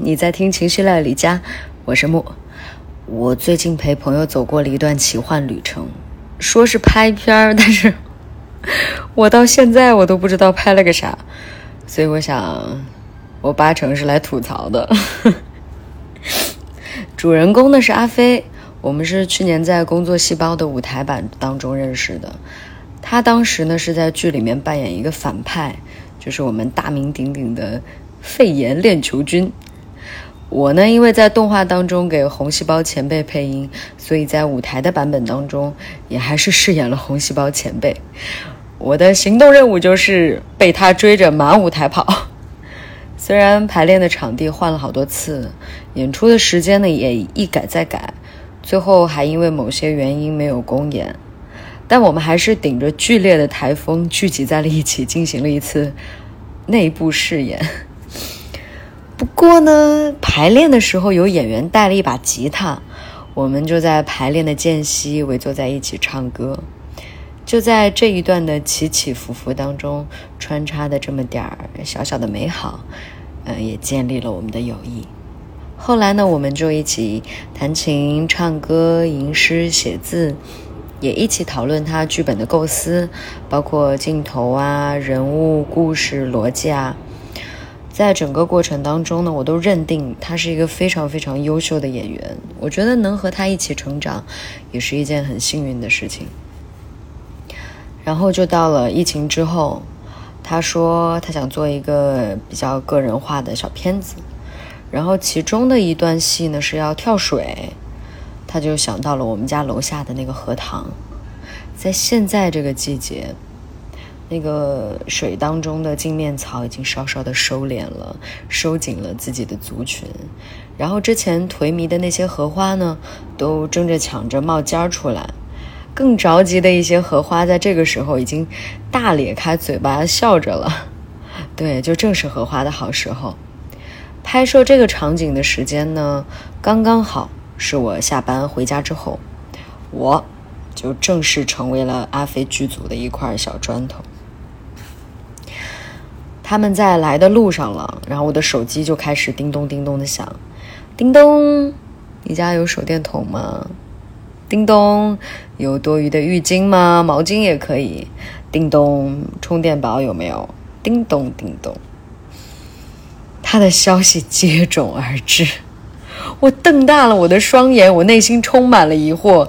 你在听情绪料理家，我是木。我最近陪朋友走过了一段奇幻旅程，说是拍片儿，但是我到现在我都不知道拍了个啥，所以我想，我八成是来吐槽的。主人公呢是阿飞，我们是去年在《工作细胞》的舞台版当中认识的，他当时呢是在剧里面扮演一个反派，就是我们大名鼎鼎的。肺炎链球菌，我呢，因为在动画当中给红细胞前辈配音，所以在舞台的版本当中也还是饰演了红细胞前辈。我的行动任务就是被他追着满舞台跑。虽然排练的场地换了好多次，演出的时间呢也一改再改，最后还因为某些原因没有公演，但我们还是顶着剧烈的台风聚集在了一起，进行了一次内部试演。不过呢，排练的时候有演员带了一把吉他，我们就在排练的间隙围坐在一起唱歌。就在这一段的起起伏伏当中，穿插的这么点儿小小的美好，嗯，也建立了我们的友谊。后来呢，我们就一起弹琴、唱歌、吟诗、写字，也一起讨论他剧本的构思，包括镜头啊、人物、故事、逻辑啊。在整个过程当中呢，我都认定他是一个非常非常优秀的演员。我觉得能和他一起成长，也是一件很幸运的事情。然后就到了疫情之后，他说他想做一个比较个人化的小片子，然后其中的一段戏呢是要跳水，他就想到了我们家楼下的那个荷塘，在现在这个季节。那个水当中的镜面草已经稍稍的收敛了，收紧了自己的族群，然后之前颓靡的那些荷花呢，都争着抢着冒尖儿出来，更着急的一些荷花在这个时候已经大咧开嘴巴笑着了，对，就正是荷花的好时候。拍摄这个场景的时间呢，刚刚好是我下班回家之后，我就正式成为了阿飞剧组的一块小砖头。他们在来的路上了，然后我的手机就开始叮咚叮咚的响，叮咚，你家有手电筒吗？叮咚，有多余的浴巾吗？毛巾也可以。叮咚，充电宝有没有？叮咚叮咚，他的消息接踵而至，我瞪大了我的双眼，我内心充满了疑惑，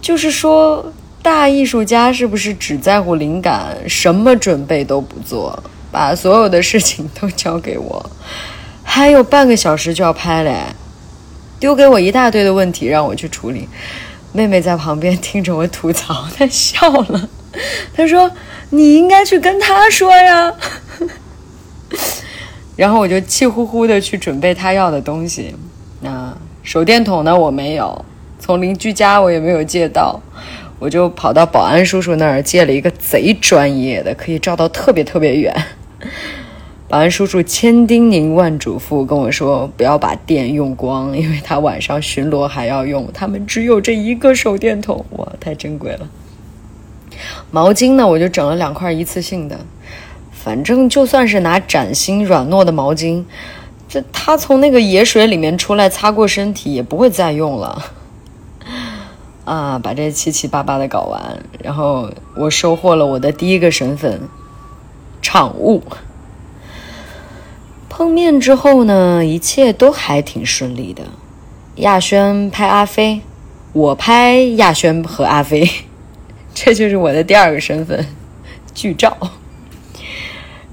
就是说，大艺术家是不是只在乎灵感，什么准备都不做？把所有的事情都交给我，还有半个小时就要拍嘞，丢给我一大堆的问题让我去处理。妹妹在旁边听着我吐槽，她笑了，她说：“你应该去跟他说呀。”然后我就气呼呼的去准备他要的东西。那手电筒呢？我没有，从邻居家我也没有借到。我就跑到保安叔叔那儿借了一个贼专业的，可以照到特别特别远。保安叔叔千叮咛万嘱咐跟我说，不要把电用光，因为他晚上巡逻还要用。他们只有这一个手电筒，哇，太珍贵了。毛巾呢，我就整了两块一次性的，反正就算是拿崭新软糯的毛巾，这他从那个野水里面出来擦过身体，也不会再用了。啊，把这七七八八的搞完，然后我收获了我的第一个身份——场务。碰面之后呢，一切都还挺顺利的。亚轩拍阿飞，我拍亚轩和阿飞，这就是我的第二个身份——剧照。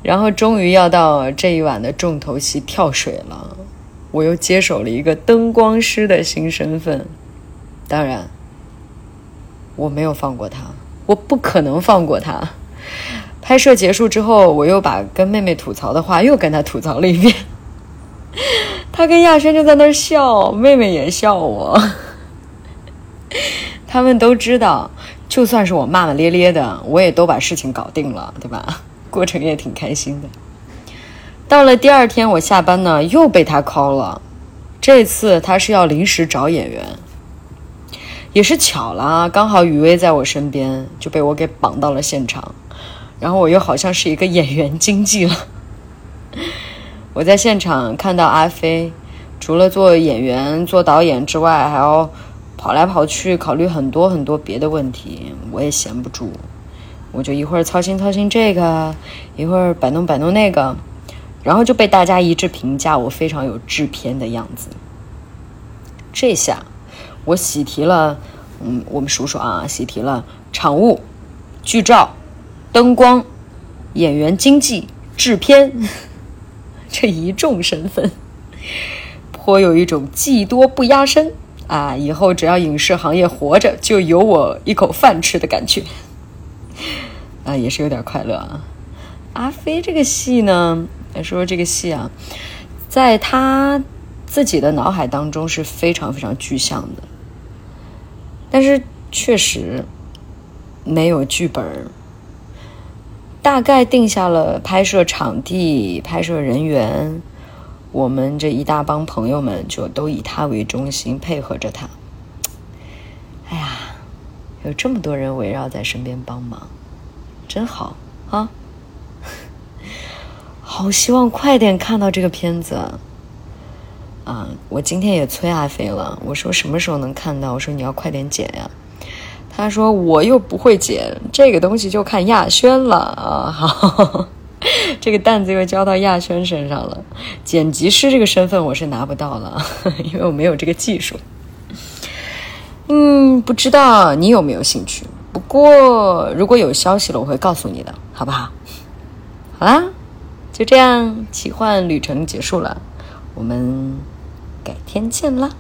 然后终于要到这一晚的重头戏——跳水了，我又接手了一个灯光师的新身份，当然。我没有放过他，我不可能放过他。拍摄结束之后，我又把跟妹妹吐槽的话又跟他吐槽了一遍。他跟亚轩就在那儿笑，妹妹也笑我。他们都知道，就算是我骂骂咧咧的，我也都把事情搞定了，对吧？过程也挺开心的。到了第二天，我下班呢又被他 call 了，这次他是要临时找演员。也是巧了，刚好雨薇在我身边，就被我给绑到了现场。然后我又好像是一个演员经纪了。我在现场看到阿飞，除了做演员、做导演之外，还要跑来跑去考虑很多很多别的问题，我也闲不住，我就一会儿操心操心这个，一会儿摆弄摆弄那个，然后就被大家一致评价我非常有制片的样子。这下我喜提了，嗯，我们数数啊，喜提了场务、剧照、灯光、演员经纪、制片。这一众身份，颇有一种技多不压身啊！以后只要影视行业活着，就有我一口饭吃的感觉啊，也是有点快乐啊。阿飞这个戏呢，说说这个戏啊，在他自己的脑海当中是非常非常具象的，但是确实没有剧本。大概定下了拍摄场地、拍摄人员，我们这一大帮朋友们就都以他为中心，配合着他。哎呀，有这么多人围绕在身边帮忙，真好啊！好希望快点看到这个片子啊！我今天也催阿飞了，我说什么时候能看到？我说你要快点剪呀。他说：“我又不会剪这个东西，就看亚轩了啊！好，这个担子又交到亚轩身上了。剪辑师这个身份我是拿不到了，因为我没有这个技术。嗯，不知道你有没有兴趣？不过如果有消息了，我会告诉你的，好不好？好啦，就这样，奇幻旅程结束了，我们改天见啦。”